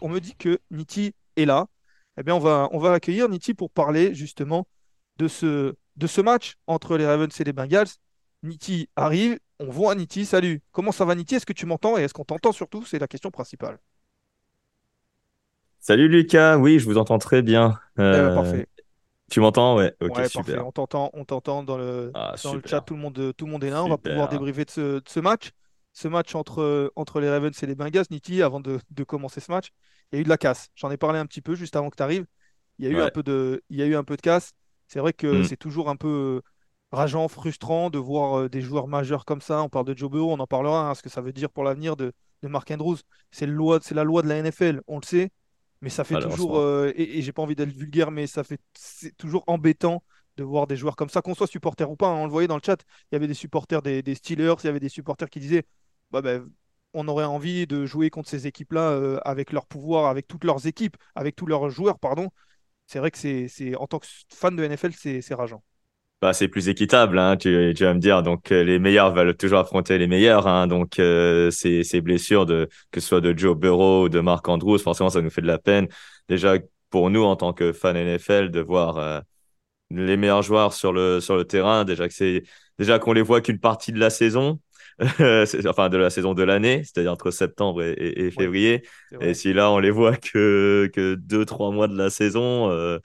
On me dit que Niti est là. Eh bien, on va, on va accueillir Niti pour parler justement de ce, de ce match entre les Ravens et les Bengals. Niti arrive, on voit Niti, salut. Comment ça va Niti? Est-ce que tu m'entends et est-ce qu'on t'entend surtout? C'est la question principale. Salut Lucas, oui, je vous entends très bien. Eh ben, Euh, parfait. Tu m'entends? Ouais, ok, Ouais, super. parfait. On t'entend, on t'entend dans le, Ah, dans le super. chat, tout le monde, tout le monde est là. On va pouvoir débriefer de ce, de ce match. Ce match entre, entre les Ravens et les Bengals, Niti, avant de, de commencer ce match, il y a eu de la casse. J'en ai parlé un petit peu juste avant que tu arrives. Il y a eu un peu de, il y a eu un peu de casse. C'est vrai que Mm. c'est toujours un peu rageant, frustrant de voir euh, des joueurs majeurs comme ça. On parle de Joe Burrow, on en parlera, hein, ce que ça veut dire pour l'avenir de, de Mark Andrews. C'est le loi, c'est la loi de la NFL, on le sait, mais ça fait toujours, euh, et, et j'ai pas envie d'être vulgaire, mais ça fait, c'est toujours embêtant de voir des joueurs comme ça, qu'on soit supporter ou pas. hein. On le voyait dans le chat, il y avait des supporters des, des Steelers, il y avait des supporters qui disaient, bah, ben, on aurait envie de jouer contre ces équipes-là euh, avec leur pouvoir, avec toutes leurs équipes, avec tous leurs joueurs, pardon. C'est vrai que c'est, en tant que fan de NFL, c'est c'est rageant. Bah, c'est plus équitable, hein, tu, tu vas me dire. Donc, euh, les meilleurs veulent toujours affronter les meilleurs. Hein, donc, euh, ces, ces blessures, de, que ce soit de Joe Burrow ou de Mark Andrews, forcément, ça nous fait de la peine. Déjà, pour nous, en tant que fans NFL, de voir euh, les meilleurs joueurs sur le, sur le terrain, déjà que c'est déjà qu'on les voit qu'une partie de la saison, enfin de la saison de l'année, c'est-à-dire entre septembre et, et- et février. Et si là, on les voit que, que deux, trois mois de la saison, euh,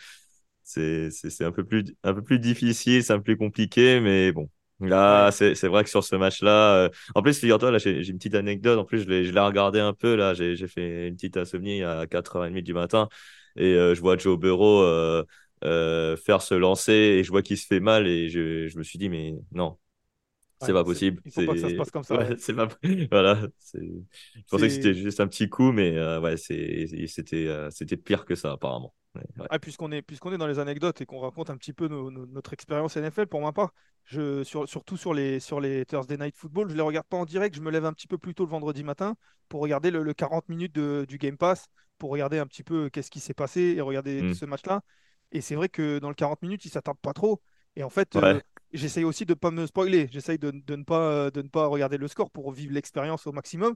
c'est, un peu plus, un peu plus difficile, c'est un peu plus compliqué, mais bon. Là, Ouais. c'est, vrai que sur ce match-là, euh, en plus, figure-toi, là, j'ai, une petite anecdote. En plus, je l'ai, regardé un peu, là, j'ai, fait une petite insomnie à 4h30 du matin et euh, je vois Joe Burrow euh, faire se lancer et je vois qu'il se fait mal et je, je me suis dit, mais non, c'est Ouais, pas possible. il faut pas que ça se passe comme ça, Ouais, ouais. c'est pas... Voilà. Je pensais que c'était juste un petit coup, mais ouais, c'était pire que ça, apparemment. Ouais. Ah, puisqu'on est, puisqu'on est dans les anecdotes et qu'on raconte un petit peu nos- nos- notre expérience NFL, pour ma part, je, sur- surtout sur les, sur les Thursday Night Football, je ne les regarde pas en direct, je me lève un petit peu plus tôt le vendredi matin pour regarder le, le 40 minutes de- du Game Pass, pour regarder un petit peu qu'est-ce qui s'est passé et regarder Mm. ce match-là. Et c'est vrai que dans le 40 minutes, ils ne s'attardent pas trop. Et en fait, euh, j'essaye aussi de ne pas me spoiler, j'essaye de, de ne pas, de ne pas regarder le score pour vivre l'expérience au maximum.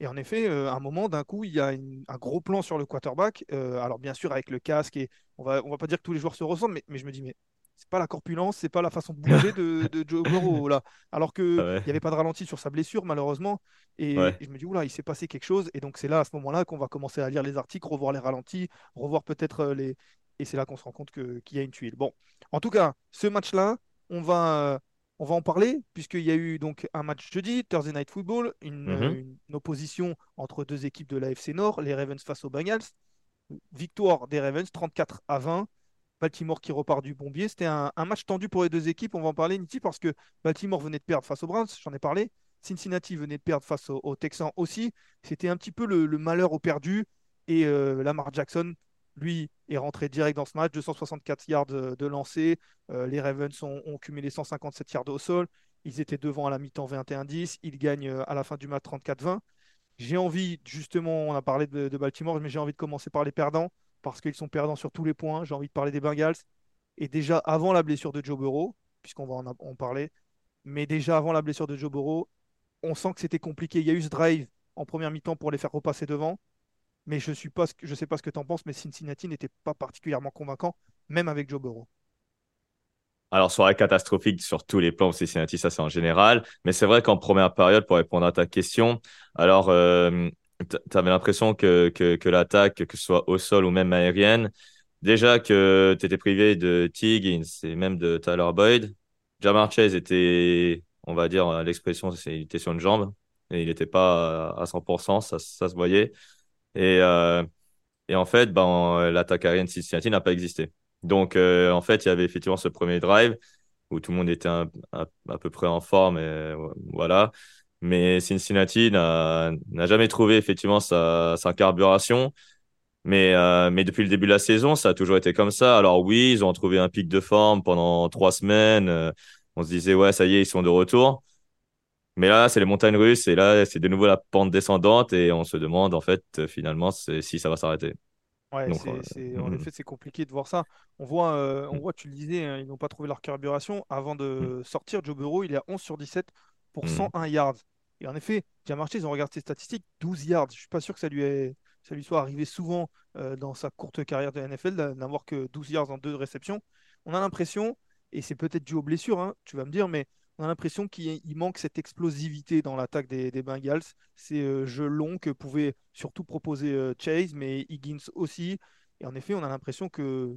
Et en effet, euh, à un moment, d'un coup, il y a une- un gros plan sur le quarterback. Euh, alors, bien sûr, avec le casque, et on va, on va pas dire que tous les joueurs se ressemblent, mais, mais je me dis, mais c'est pas la corpulence, c'est pas la façon de bouger de, de Joe Burrow, là. Alors qu'il Ah ouais. n'y avait pas de ralenti sur sa blessure, malheureusement. Et, Ouais. et je me dis, oula, il s'est passé quelque chose. Et donc, c'est là, à ce moment-là, qu'on va commencer à lire les articles, revoir les ralentis, revoir peut-être euh, les. Et c'est là qu'on se rend compte qu'il y a une tuile. Bon, en tout cas, ce match-là, on va. On va en parler, puisqu'il y a eu donc un match jeudi, Thursday Night Football, une, Mhm. une opposition entre deux équipes de l'AFC Nord, les Ravens face aux Bengals. Victoire des Ravens, 34 à 20. Baltimore qui repart du bombier. C'était un, un match tendu pour les deux équipes. On va en parler, Niti, parce que Baltimore venait de perdre face aux Browns, j'en ai parlé. Cincinnati venait de perdre face aux, aux Texans aussi. C'était un petit peu le, le malheur au perdu. Et euh, Lamar Jackson, lui, est rentré direct dans ce match. 264 yards de, de lancer. Euh, les Ravens ont, cumulé 157 yards au sol. Ils étaient devant à la mi-temps 21-10. Ils gagnent euh, à la fin du match 34-20. J'ai envie, justement, on a parlé de, Baltimore, mais j'ai envie de commencer par les perdants, parce qu'ils sont perdants sur tous les points. J'ai envie de parler des Bengals. Et déjà avant la blessure de Joe Burrow, puisqu'on va en, en parler, mais déjà avant la blessure de Joe Burrow, on sent que c'était compliqué. Il y a eu ce drive en première mi-temps pour les faire repasser devant. Mais je suis pas, je sais pas ce que tu en penses, mais Cincinnati n'était pas particulièrement convaincant, même avec Joe Burrow. Alors, soirée catastrophique sur tous les plans Cincinnati, ça c'est en général. Mais c'est vrai qu'en première période, pour répondre à ta question, alors, euh, tu avais l'impression que, que, que l'attaque, que ce soit au sol ou même aérienne, déjà que tu étais privé de T. Higgins et même de Tyler Boyd. Jamar Chase était, on va dire, l'expression, il était sur une jambe et il n'était pas à 100%, ça, ça se voyait. Et, euh, Et en fait, ben, l'attaque aérienne Cincinnati n'a pas existé. Donc, en fait, il y avait effectivement ce premier drive où tout le monde était à peu près en forme. Voilà. Mais Cincinnati n'a jamais trouvé effectivement sa, sa carburation. Mais, euh, mais depuis le début de la saison, ça a toujours été comme ça. Alors oui, ils ont trouvé un pic de forme pendant trois semaines. Euh, on se disait, ouais, ça y est, ils sont de retour. Mais là, c'est les montagnes russes et là, c'est de nouveau la pente descendante et on se demande en fait finalement si ça va s'arrêter. Ouais, c'est, en mm, mm. effet, c'est compliqué de voir ça. On voit, euh, on mm. voit tu le disais, hein, ils n'ont pas trouvé leur carburation. Avant de sortir, Joe Burrow, il est à 11 sur 17 pour 101 yards. Et en effet, marché ils ont regardé ses statistiques, 12 yards. Je suis pas sûr que ça lui, est, ça lui soit arrivé souvent euh, dans sa courte carrière de NFL n'avoir que 12 yards en deux réceptions. On a l'impression, et c'est peut-être dû aux blessures, hein, tu vas me dire, mais on a l'impression qu'il manque cette explosivité dans l'attaque des, Bengals. Ces euh, jeux longs que pouvait surtout proposer euh, Chase, mais Higgins aussi. Et en effet, on a l'impression que,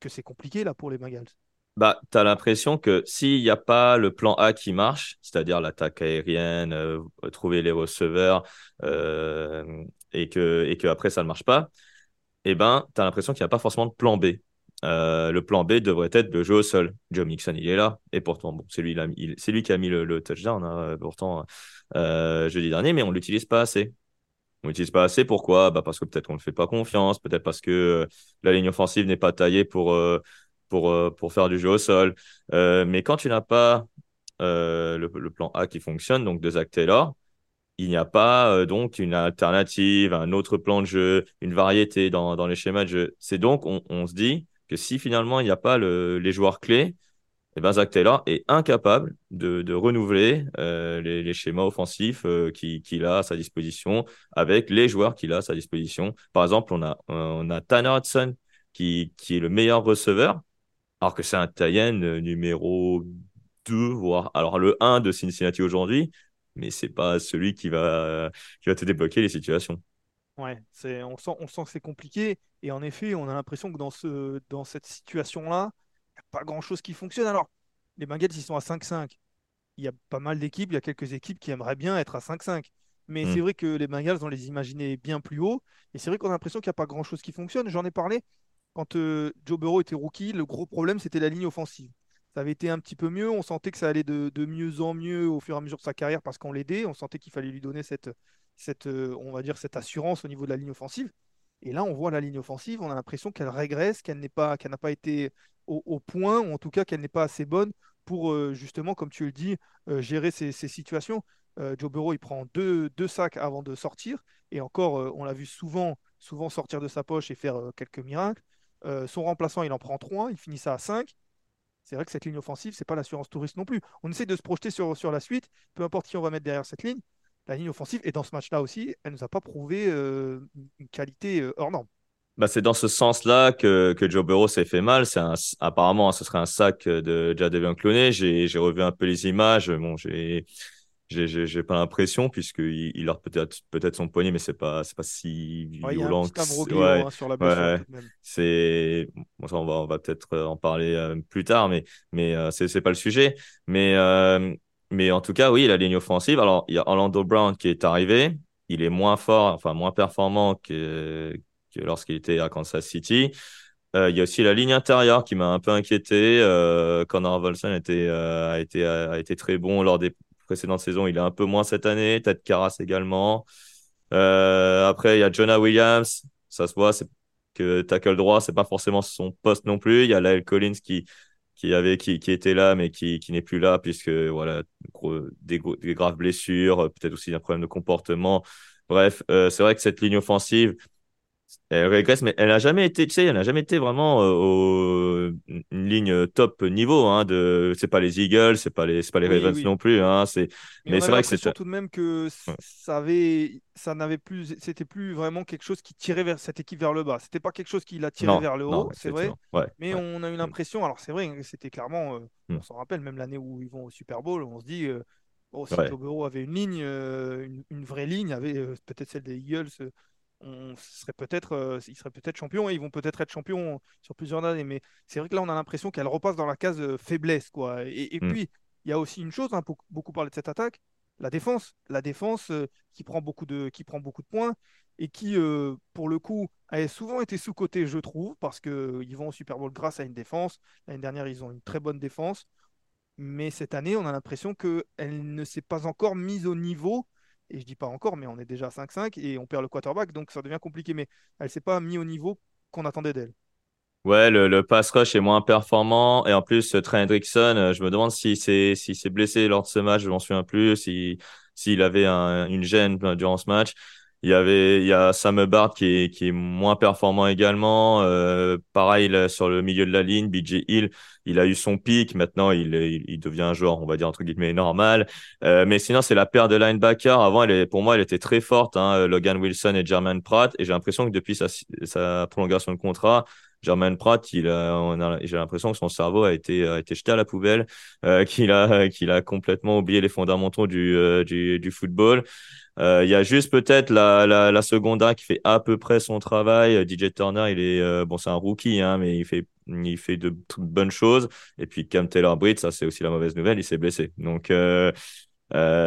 que c'est compliqué là pour les Bengals. Bah, tu as l'impression que s'il n'y a pas le plan A qui marche, c'est-à-dire l'attaque aérienne, euh, trouver les receveurs, et que et après ça ne marche pas, eh ben, tu as l'impression qu'il n'y a pas forcément de plan B. Euh, le plan B devrait être de jouer au sol. Joe Mixon, il est là. Et pourtant, bon, c'est lui, c'est lui qui a mis le, touchdown, hein, pourtant, euh, jeudi dernier, mais on ne l'utilise pas assez. On l'utilise pas assez. Pourquoi? Bah Parce que peut-être qu'on ne fait pas confiance, peut-être parce que euh, la ligne offensive n'est pas taillée pour, pour, pour faire du jeu au sol. mais quand tu n'as pas le, plan A qui fonctionne, donc de Zach Taylor, il n'y a pas donc une alternative, un autre plan de jeu, une variété dans, dans les schémas de jeu. C'est donc, on, on se dit, que si finalement il n'y a pas les joueurs clés, eh ben Zach Taylor est incapable de, renouveler euh, les, schémas offensifs euh, qu'il a à sa disposition avec les joueurs qu'il a à sa disposition. Par exemple, on a, Tanner Hudson qui, est le meilleur receveur, alors que c'est un Tayen numéro 2, voire alors le 1 de Cincinnati aujourd'hui, mais c'est pas celui qui va te débloquer les situations. Ouais, c'est, on, sent, on sent que c'est compliqué. Et en effet, on a l'impression que dans, ce, dans cette situation-là, il n'y a pas grand-chose qui fonctionne. Alors, les Bengals, ils sont à 5-5. Il y a pas mal d'équipes, il y a quelques équipes qui aimeraient bien être à 5-5. Mais c'est mm. vrai que les Bengals, on les imaginait bien plus haut. Et c'est vrai qu'on a l'impression qu'il n'y a pas grand-chose qui fonctionne. J'en ai parlé quand euh, Joe Burrow était rookie. Le gros problème, c'était la ligne offensive. Ça avait été un petit peu mieux. On sentait que ça allait de, de mieux en mieux au fur et à mesure de sa carrière parce qu'on l'aidait. On sentait qu'il fallait lui donner cette, cette, euh, on va dire, cette assurance au niveau de la ligne offensive. Et là, on voit la ligne offensive, on a l'impression qu'elle régresse, qu'elle n'est pas, qu'elle n'a pas été au, point, ou en tout cas qu'elle n'est pas assez bonne pour euh, justement, comme tu le dis, euh, gérer ces, situations. Joe Burrow, il prend deux, deux, sacs avant de sortir, et encore, on l'a vu souvent, souvent sortir de sa poche et faire quelques miracles. son remplaçant, il en prend trois, il finit ça à cinq. C'est vrai que cette ligne offensive, c'est pas l'assurance touriste non plus. On essaie de se projeter sur, sur la suite, peu importe qui on va mettre derrière cette ligne la ligne offensive. Et dans ce match-là aussi, elle ne nous a pas prouvé euh, une qualité euh, hors norme. Bah, c'est dans ce sens-là que, que Joe Burrow s'est fait mal. C'est apparemment, ce serait un sac de Jadavion Clooney. J'ai, j'ai revu un peu les images. Bon, j'ai, j'ai, j'ai, pas l'impression puisqu'il il a peut-être, peut-être son poignet, mais c'est pas, c'est pas si violent. Il y a un hein, sur la blessure. c'est, bon, ça, on va, on va peut-être en parler euh, plus tard, mais, mais c'est, c'est pas le sujet. Mais mais en tout cas, oui, la ligne offensive. Alors, il y a Orlando Brown qui est arrivé. Il est moins fort, enfin moins performant que, que lorsqu'il était à Kansas City. Euh, il y a aussi la ligne intérieure qui m'a un peu inquiété. Euh, Connor Volson était, euh, a, été, a, été très bon lors des précédentes saisons. Il est un peu moins cette année. Ted Carras également. Euh, après, il y a Jonah Williams. Ça se voit, c'est que tackle droit, c'est pas forcément son poste non plus. Il y a Lyle Collins qui, qui avait qui, qui était là mais qui, qui n'est plus là puisque voilà des, graves blessures peut-être aussi un problème de comportement. Bref euh, c'est vrai que cette ligne offensive elle régresse, mais elle n'a jamais été, tu sais, elle n'a jamais été vraiment euh, une ligne top niveau. Hein, de, c'est pas les Eagles, c'est pas les, c'est pas les Ravens non plus. Hein, c'est, mais, c'est vrai que c'est tout de même que ça avait, ça n'avait plus, c'était plus vraiment quelque chose qui tirait vers cette équipe vers le bas. C'était pas quelque chose qui l'a tiré vers le haut, c'est vrai. mais on a eu l'impression, alors c'est vrai, c'était clairement, euh, mm. on s'en rappelle même l'année où ils vont au Super Bowl, on se dit. Euh, si Joe Burrow avait une ligne, une, une, vraie ligne, avait peut-être celle des Eagles, on serait peut-être, euh, ils seraient peut-être champions et ils vont peut-être être champions sur plusieurs années. Mais c'est vrai que là, on a l'impression qu'elle repasse dans la case euh, faiblesse, quoi. Et, mm. puis, il y a aussi une chose, hein, beaucoup parler de cette attaque. la défense. La défense euh, qui, prend beaucoup de, qui prend beaucoup de points et qui, euh, pour le coup, a souvent été sous-cotée, je trouve, parce qu'ils vont au Super Bowl grâce à une défense. L'année dernière, ils ont une très bonne défense. Mais cette année, on a l'impression qu'elle ne s'est pas encore mise au niveau. Et je dis pas encore, mais on est déjà à 5-5 et on perd le quarterback, donc ça devient compliqué. Mais elle s'est pas mise au niveau qu'on attendait d'elle. Ouais, le, pass rush est moins performant. Et en plus, Trey Hendrickson, euh, je me demande s'il s'est si blessé lors de ce match, je m'en souviens plus, s'il s'il avait un, une gêne euh, durant ce match. Il y avait, il y a Sam Hubbard qui est, qui est moins performant également. Euh, pareil, sur le milieu de la ligne, BJ Hill, il a eu son pic. Maintenant, il, il, devient un joueur, on va dire, entre guillemets, normal. Euh, mais sinon, c'est la paire de linebackers. Avant, elle est, pour moi, elle était très forte, hein, Logan Wilson et Jermaine Pratt. Et j'ai l'impression que depuis sa, sa prolongation de contrat, Jermaine Pratt, il a, j'ai l'impression que son cerveau a été, a été jeté à la poubelle, euh, qu'il a, qu'il a complètement oublié les fondamentaux du, euh, du, du football. Euh, il y a juste peut-être la, la, la secondaire qui fait à peu près son travail. DJ Turner, il est bon, c'est un rookie, hein, mais il fait il fait de, bonnes choses. Et puis Cam Taylor Britt, ça c'est aussi la mauvaise nouvelle, il s'est blessé. Donc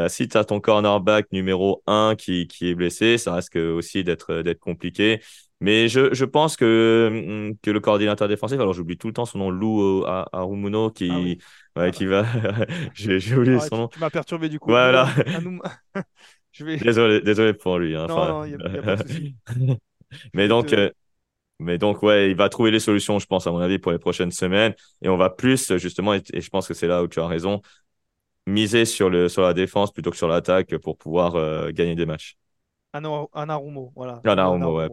si tu as ton cornerback numéro 1 qui, qui est blessé, ça risque aussi d'être d'être compliqué. Mais je, je pense que, que le coordinateur défensif, alors j'oublie tout le temps son nom, Lou Arumuno, qui, ah ouais, qui va. J'ai oublié son nom. Tu m'as perturbé du coup. Voilà. Désolé, désolé pour lui. Hein, non, non, il n'y a, pas de souci. mais donc, euh, mais donc, ouais, il va trouver les solutions, je pense, à mon avis, pour les prochaines semaines. Et on va plus, justement, et, je pense que c'est là où tu as raison, miser sur, le, sur la défense plutôt que sur l'attaque pour pouvoir euh, gagner des matchs. Anarumo, voilà. Anarumo, ouais.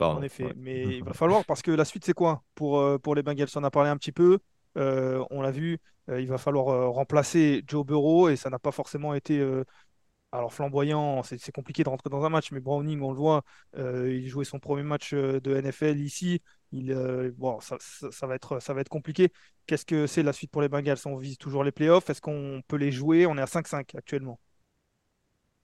Pardon, en effet. Mais il va falloir, parce que la suite, c'est quoi? Pour, euh, pour les Bengals On a parlé un petit peu. on l'a vu, il va falloir remplacer Joe Burrow et ça n'a pas forcément été alors flamboyant, c'est compliqué de rentrer dans un match, mais Browning, on le voit, euh, il jouait son premier match euh, de NFL ici. Il, euh, bon, ça, va être, ça va être compliqué. Qu'est-ce que c'est la suite pour les Bengals? On vise toujours les playoffs. Est-ce qu'on peut les jouer? On est à 5-5 actuellement.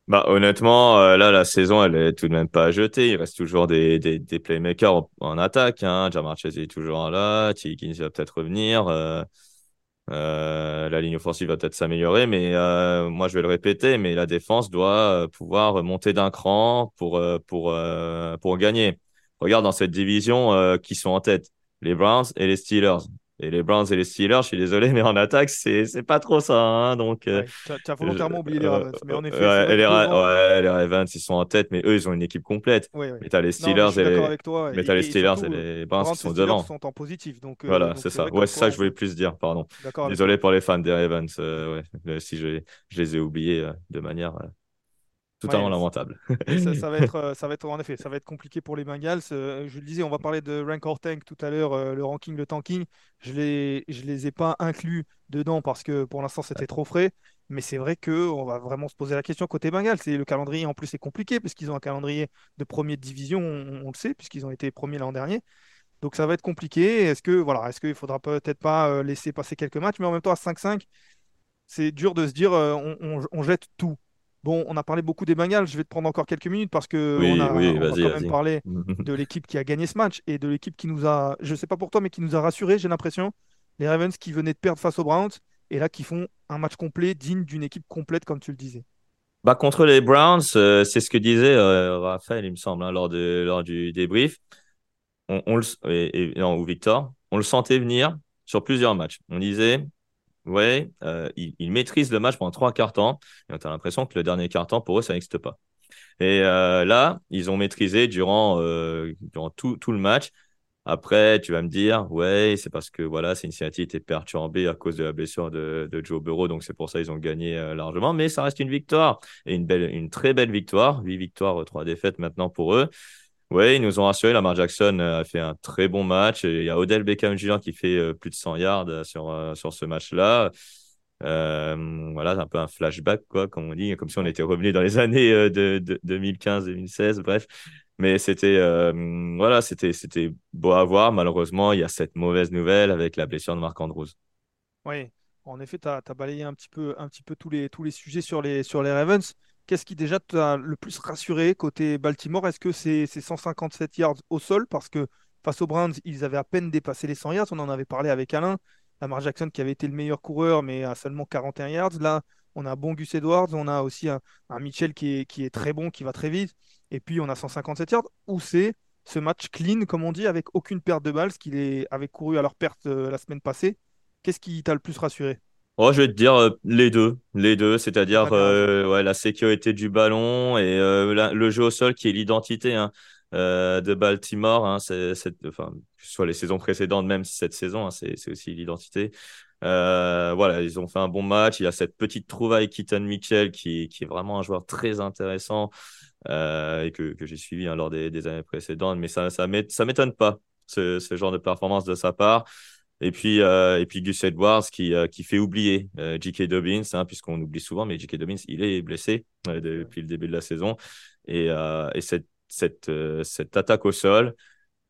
Bah, honnêtement, là, la saison, elle est tout de même pas à jeter. Il reste toujours des, des, playmakers en, attaque. Hein. Jamar Chase est toujours là. T. va peut-être revenir. Euh, la ligne offensive va peut-être s'améliorer, mais euh, moi je vais le répéter, mais la défense doit euh, pouvoir monter d'un cran pour, pour, pour gagner. Regarde dans cette division qui sont en tête, les Browns et les Steelers. Et les Browns et les Steelers, je suis désolé, mais en attaque, c'est, c'est pas trop ça. Hein, donc, euh, tu as, volontairement oublié les Ravens. Mais en effet, ouais, les, ouais, les, Ravens, ils sont en tête, mais eux, ils ont une équipe complète. mais tu as les Steelers et les, mais as les Steelers et, les Browns qui sont devant. sont en positif. Donc, euh, voilà, c'est ça. Ouais, c'est ça que je voulais plus dire, pardon. Désolé pour les fans des Ravens, euh, ouais, si je, je, les ai oubliés de manière totalement lamentable. ça, va être, euh, ça va être en effet, ça va être compliqué pour les Bengals. Euh, je le disais, on va parler de rank or tank tout à l'heure, euh, le ranking, le tanking. Je les, je les ai pas inclus dedans parce que pour l'instant c'était trop frais. Mais c'est vrai que on va vraiment se poser la question côté Bengals. Le calendrier en plus est compliqué puisqu'ils ont un calendrier de première division, on, le sait, puisqu'ils ont été premiers l'an dernier. Donc ça va être compliqué. Est-ce que voilà, est-ce qu'il faudra peut-être pas laisser passer quelques matchs, mais en même temps à 5-5, c'est dur de se dire on jette tout. Bon, on a parlé beaucoup des Bengals. Je vais te prendre encore quelques minutes parce que on a, quand même parlé de l'équipe qui a gagné ce match et de l'équipe qui nous a, je sais pas pour toi, mais qui nous a rassurés, j'ai l'impression. Les Ravens qui venaient de perdre face aux Browns et là qui font un match complet digne d'une équipe complète, comme tu le disais. Bah, contre les Browns, euh, c'est ce que disait euh, Raphaël, il me semble, hein, lors, de, lors du débrief. On, le, ou Victor, on le sentait venir sur plusieurs matchs. On disait, ouais, euh, ils, maîtrisent le match pendant trois quarts temps. Et on a l'impression que le dernier quart temps, pour eux, ça n'existe pas. Et euh, là, ils ont maîtrisé durant, euh, durant tout, tout, le match. Après, tu vas me dire, ouais, c'est parce que voilà, Cincinnati était perturbé à cause de la blessure de, de Joe Burrow, donc c'est pour ça qu'ils ont gagné euh, largement. Mais ça reste une victoire et une belle, une très belle victoire. Huit victoires, trois défaites maintenant pour eux. Oui, ils nous ont rassuré. Lamar Jackson euh, a fait un très bon match. il y a Odell Beckham Jr. qui fait euh, plus de 100 yards euh, sur, sur ce match-là. voilà, un peu un flashback, quoi, comme on dit, comme si on était revenu dans les années de, 2015-2016, bref. Mais c'était voilà, beau à voir. Malheureusement, il y a cette mauvaise nouvelle avec la blessure de Marc Andrews. Oui, en effet, tu as, balayé un petit peu, un petit peu tous, les, tous les sujets sur les, sur les Ravens. Qu'est-ce qui déjà t'a le plus rassuré côté Baltimore? Est-ce que c'est 157 yards au sol? Parce que face aux Browns, ils avaient à peine dépassé les 100 yards. On en avait parlé avec Alain. Lamar Jackson qui avait été le meilleur coureur, mais à seulement 41 yards. Là, on a un bon Gus Edwards, on a aussi un, Mitchell qui est, très bon, qui va très vite, et puis on a 157 yards, ou c'est ce match clean, comme on dit, avec aucune perte de balles, ce qu'il avait couru à leur perte euh, la semaine passée? Qu'est-ce qui t'a le plus rassuré? Oh, je vais te dire euh, les deux, les deux, c'est-à-dire euh, ouais, la sécurité du ballon et le jeu au sol qui est l'identité hein, de Baltimore. Hein, c'est, enfin, que ce soit les saisons précédentes, même cette saison, hein, c'est, c'est aussi l'identité. voilà, ils ont fait un bon match. Il y a cette petite trouvaille Keaton Mitchell qui, qui est vraiment un joueur très intéressant. Euh, et que, que j'ai suivi hein, lors des, des, années précédentes. Mais ça ça m'étonne pas, ce, ce, genre de performance de sa part. Et puis, euh, et puis Gus Edwards qui, euh, qui fait oublier J.K. Dobbins, hein, puisqu'on oublie souvent, mais J.K. Dobbins, il est blessé depuis le début de la saison. Et, et cette, cette, cette attaque au sol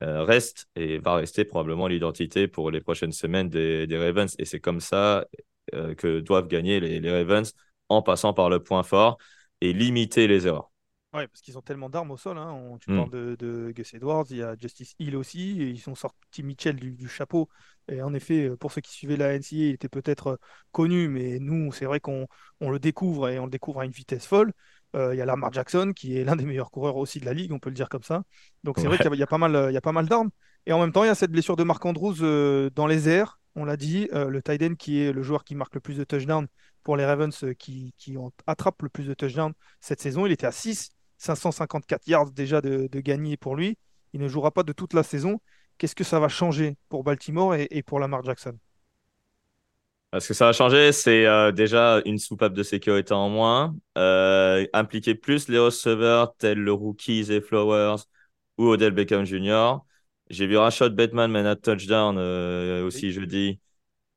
reste et va rester probablement l'identité pour les prochaines semaines des, des Ravens. Et c'est comme ça que doivent gagner les, les Ravens en passant par le point fort et limiter les erreurs. Oui, parce qu'ils ont tellement d'armes au sol. Hein. tu mm. parles de, Gus Edwards, il y a Justice Hill aussi, et ils ont sorti Mitchell du, chapeau. Et en effet, euh, pour ceux qui suivaient la NCA, il était peut-être euh, connu, mais nous, c'est vrai qu'on le découvre et on le découvre à une vitesse folle. Euh, il y a Lamar Jackson, qui est l'un des meilleurs coureurs aussi de la ligue, on peut le dire comme ça. Donc c'est vrai qu'il y, a pas mal, il y a pas mal d'armes. Et en même temps, il y a cette blessure de Marc Andrews dans les airs. On l'a dit, le tight qui est le joueur qui marque le plus de touchdowns pour les Ravens, qui, qui ont, attrape le plus de touchdowns cette saison. Il était à 6 554 yards déjà de, gagner pour lui. Il ne jouera pas de toute la saison. Qu'est-ce que ça va changer pour Baltimore et, pour Lamar Jackson? Ce que ça va changer, c'est euh, déjà une soupape de sécurité en moins, euh, impliquer plus les receveurs tels le rookies et Flowers ou Odell Beckham Jr. J'ai vu Rashad Bateman mener un touchdown euh, aussi jeudi.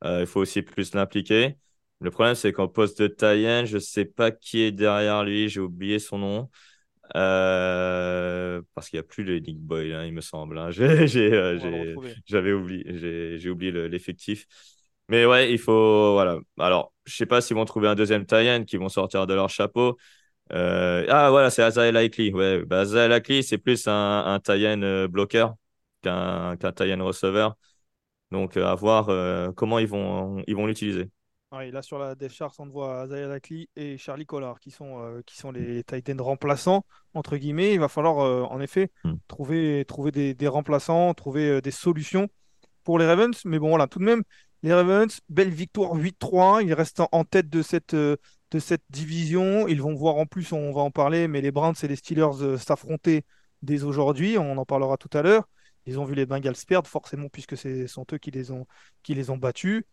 il faut aussi plus l'impliquer. Le problème, c'est qu'en poste de tie je ne sais pas qui est derrière lui, j'ai oublié son nom. Euh, parce qu'il n'y a plus le Nick Boy, hein, il me semble. Hein. Euh, j'avais oublié, j'ai oublié l'effectif. Mais ouais, il faut. Voilà. Alors, je sais pas s'ils vont trouver un deuxième tie qui vont sortir de leur chapeau. Euh, ah, voilà, c'est Azael Likely. Ouais, bah, c'est plus un, un tie bloqueur qu'un qu receveur. Donc, à voir comment ils vont ils vont l'utiliser. Ouais, là, sur la Death Chart, on voit Zaya et Charlie Collard qui sont, euh, qui sont les Titans remplaçants, entre guillemets. Il va falloir, euh, en effet, hmm. trouver, trouver des, des remplaçants, trouver euh, des solutions pour les Ravens. Mais bon, voilà, tout de même, les Ravens, belle victoire 8-3. Ils restent en, tête de cette, de cette division. Ils vont voir en plus, on va en parler, mais les Browns et les Steelers s'affronter dès aujourd'hui. On en parlera tout à l'heure. Ils ont vu les Bengals perdre, forcément, puisque ce sont eux qui les ont, qui les ont battus.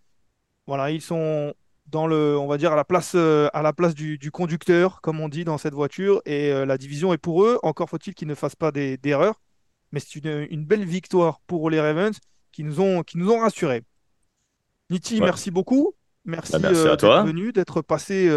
Voilà, ils sont dans le, on va dire à la place, euh, à la place du, conducteur, comme on dit dans cette voiture, et euh, la division est pour eux. Encore faut-il qu'ils ne fassent pas d'erreurs, mais c'est une, belle victoire pour les Ravens qui nous ont, qui nous ont rassurés. Niti, merci beaucoup. Merci, bah, euh, d'être venu, d'être passé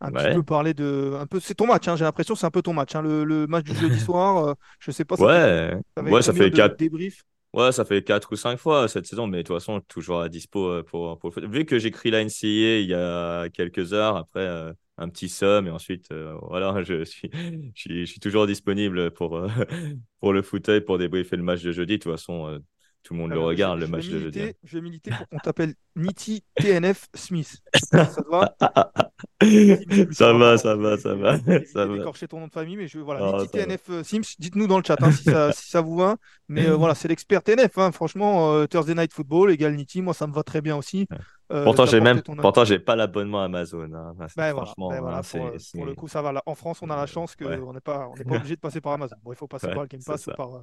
un petit peu parler de, un peu, c'est ton match. Hein, j'ai l'impression c'est un peu ton match, hein, le, match du jeudi soir. je sais pas. Ça ouais, fait, ouais, ça fait quatre débriefs. Ouais, ça fait quatre ou cinq fois cette saison, mais de toute façon, toujours à dispo euh, pour, pour Vu que j'écris la NCA il y a quelques heures, après euh, un petit somme, et ensuite, euh, voilà, je suis, je suis, toujours disponible pour, pour le fauteuil, pour débriefer le match de jeudi. De toute façon, tout le monde le regarde, le match de jeudi. Je vais militer pour qu'on t'appelle Niti TNF Smith. Ça te va? Ça va, ça va, ça va. Ça va. écorcher ton nom de famille, mais je voilà, oh, Niti TNF euh, Sims, dites-nous dans le chat hein, si, ça, si, ça, vous va. Mais euh, voilà, c'est l'expert TNF. Hein. Franchement, euh, Thursday Night Football égale Niti, moi ça me va très bien aussi. pourtant, j'ai même, pourtant, j'ai pas l'abonnement Amazon. Hein. Ben franchement, ben voilà, pour, pour, le coup, ça va. En France, on a la chance qu'on n'est pas, on pas obligé de passer par Amazon. Bon, il faut passer par le Game Pass ou par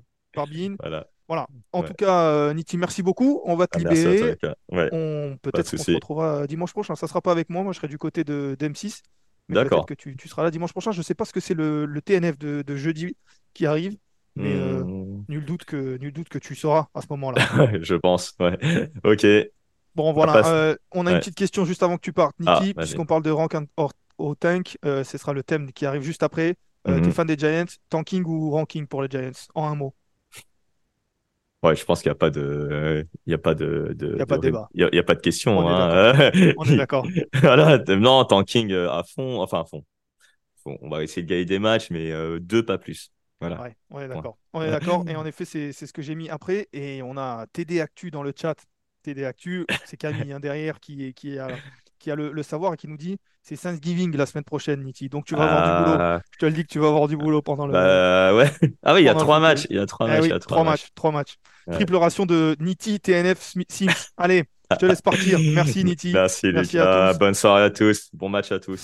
Voilà. voilà. En tout cas, euh, Niti, merci beaucoup. On va te ah, libérer. On peut-être qu'on se retrouvera dimanche prochain. Ça sera pas avec moi. Moi, je serai du côté de d'M6. Mais peut-être que tu, tu, seras là dimanche prochain. Je sais pas ce que c'est le, le, TNF de, de, jeudi qui arrive. Mais euh, hmm. nul, doute que, nul doute que tu sauras à ce moment-là. je pense. Ouais. ok. Bon, voilà. Euh, on a une petite question juste avant que tu partes, Niti, ah, puisqu'on parle de rank au tank. ce sera le thème qui arrive juste après. Mm -hmm. T'es fan des Giants, tanking ou ranking pour les Giants? En un mot. Ouais, je pense qu'il n'y a pas de, il y a pas de, de il n'y a pas de débat. Il n'y a, pas de question. On hein. est d'accord. voilà, non, tanking euh, à fond, enfin à fond. On va essayer de gagner des matchs, mais euh, deux, pas plus. Voilà. Ouais, on est d'accord. On est d'accord. Et en effet, c'est ce que j'ai mis après. Et on a TD Actu dans le chat. TD Actu, c'est Camille hein, derrière qui est, qui, est qui a le, savoir et qui nous dit c'est Thanksgiving la semaine prochaine, Niti. Donc tu vas avoir du boulot. Ah. Je te le dis que tu vas avoir du boulot pendant le. Bah, ouais. Ah oui, il y a trois matchs. Il y a trois eh matchs. trois, matchs. Trois matchs. Triple ration de Niti, TNF, Sims. Allez, je te laisse partir. Merci, Niti. Merci, Merci À tous. Bonne soirée à tous. Bon match à tous.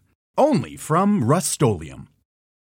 only from Rust